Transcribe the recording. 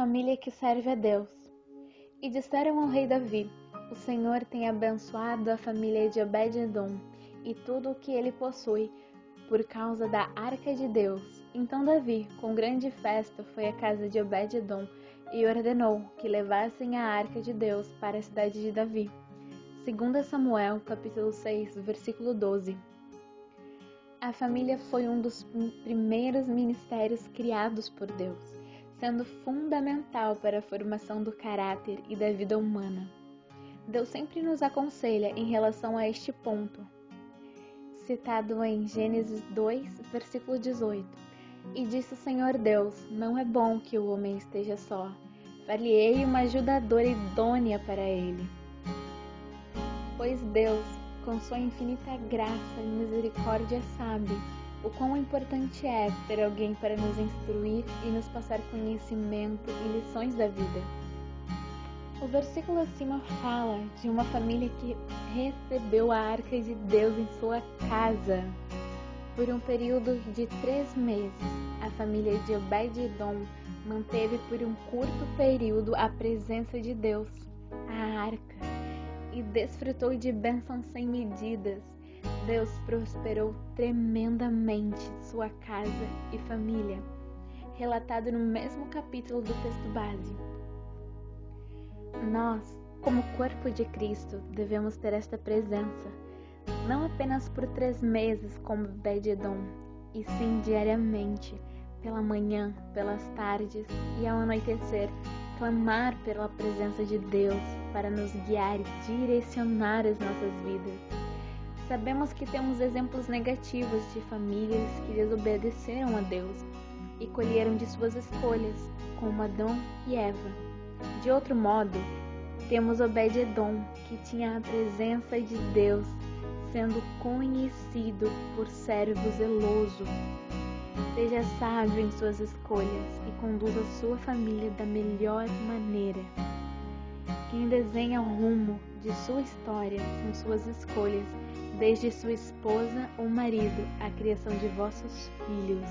família que serve a Deus. E disseram ao rei Davi: O Senhor tem abençoado a família de Obed-edom e tudo o que ele possui, por causa da arca de Deus. Então Davi, com grande festa, foi à casa de Obed-edom e ordenou que levassem a arca de Deus para a cidade de Davi. 2 Samuel, capítulo 6, versículo 12. A família foi um dos primeiros ministérios criados por Deus, sendo fundamental para a formação do caráter e da vida humana. Deus sempre nos aconselha em relação a este ponto, citado em Gênesis 2, versículo 18. E disse o Senhor Deus: Não é bom que o homem esteja só. Far-lhe-ei uma ajudadora idônea para ele. Pois Deus com sua infinita graça e misericórdia, sabe o quão importante é ter alguém para nos instruir e nos passar conhecimento e lições da vida. O versículo acima fala de uma família que recebeu a arca de Deus em sua casa. Por um período de três meses, a família de Obed-Edom manteve por um curto período a presença de Deus, a arca e desfrutou de bênçãos sem medidas. Deus prosperou tremendamente sua casa e família, relatado no mesmo capítulo do texto base. Nós, como corpo de Cristo, devemos ter esta presença, não apenas por três meses como Bededon, e sim diariamente, pela manhã, pelas tardes e ao anoitecer, clamar pela presença de Deus para nos guiar e direcionar as nossas vidas. Sabemos que temos exemplos negativos de famílias que desobedeceram a Deus e colheram de suas escolhas, como Adão e Eva. De outro modo, temos Obed-Edom, que tinha a presença de Deus, sendo conhecido por servo zeloso. Seja sábio em suas escolhas e conduza sua família da melhor maneira. Quem desenha o rumo de sua história são suas escolhas, desde sua esposa ou marido à criação de vossos filhos.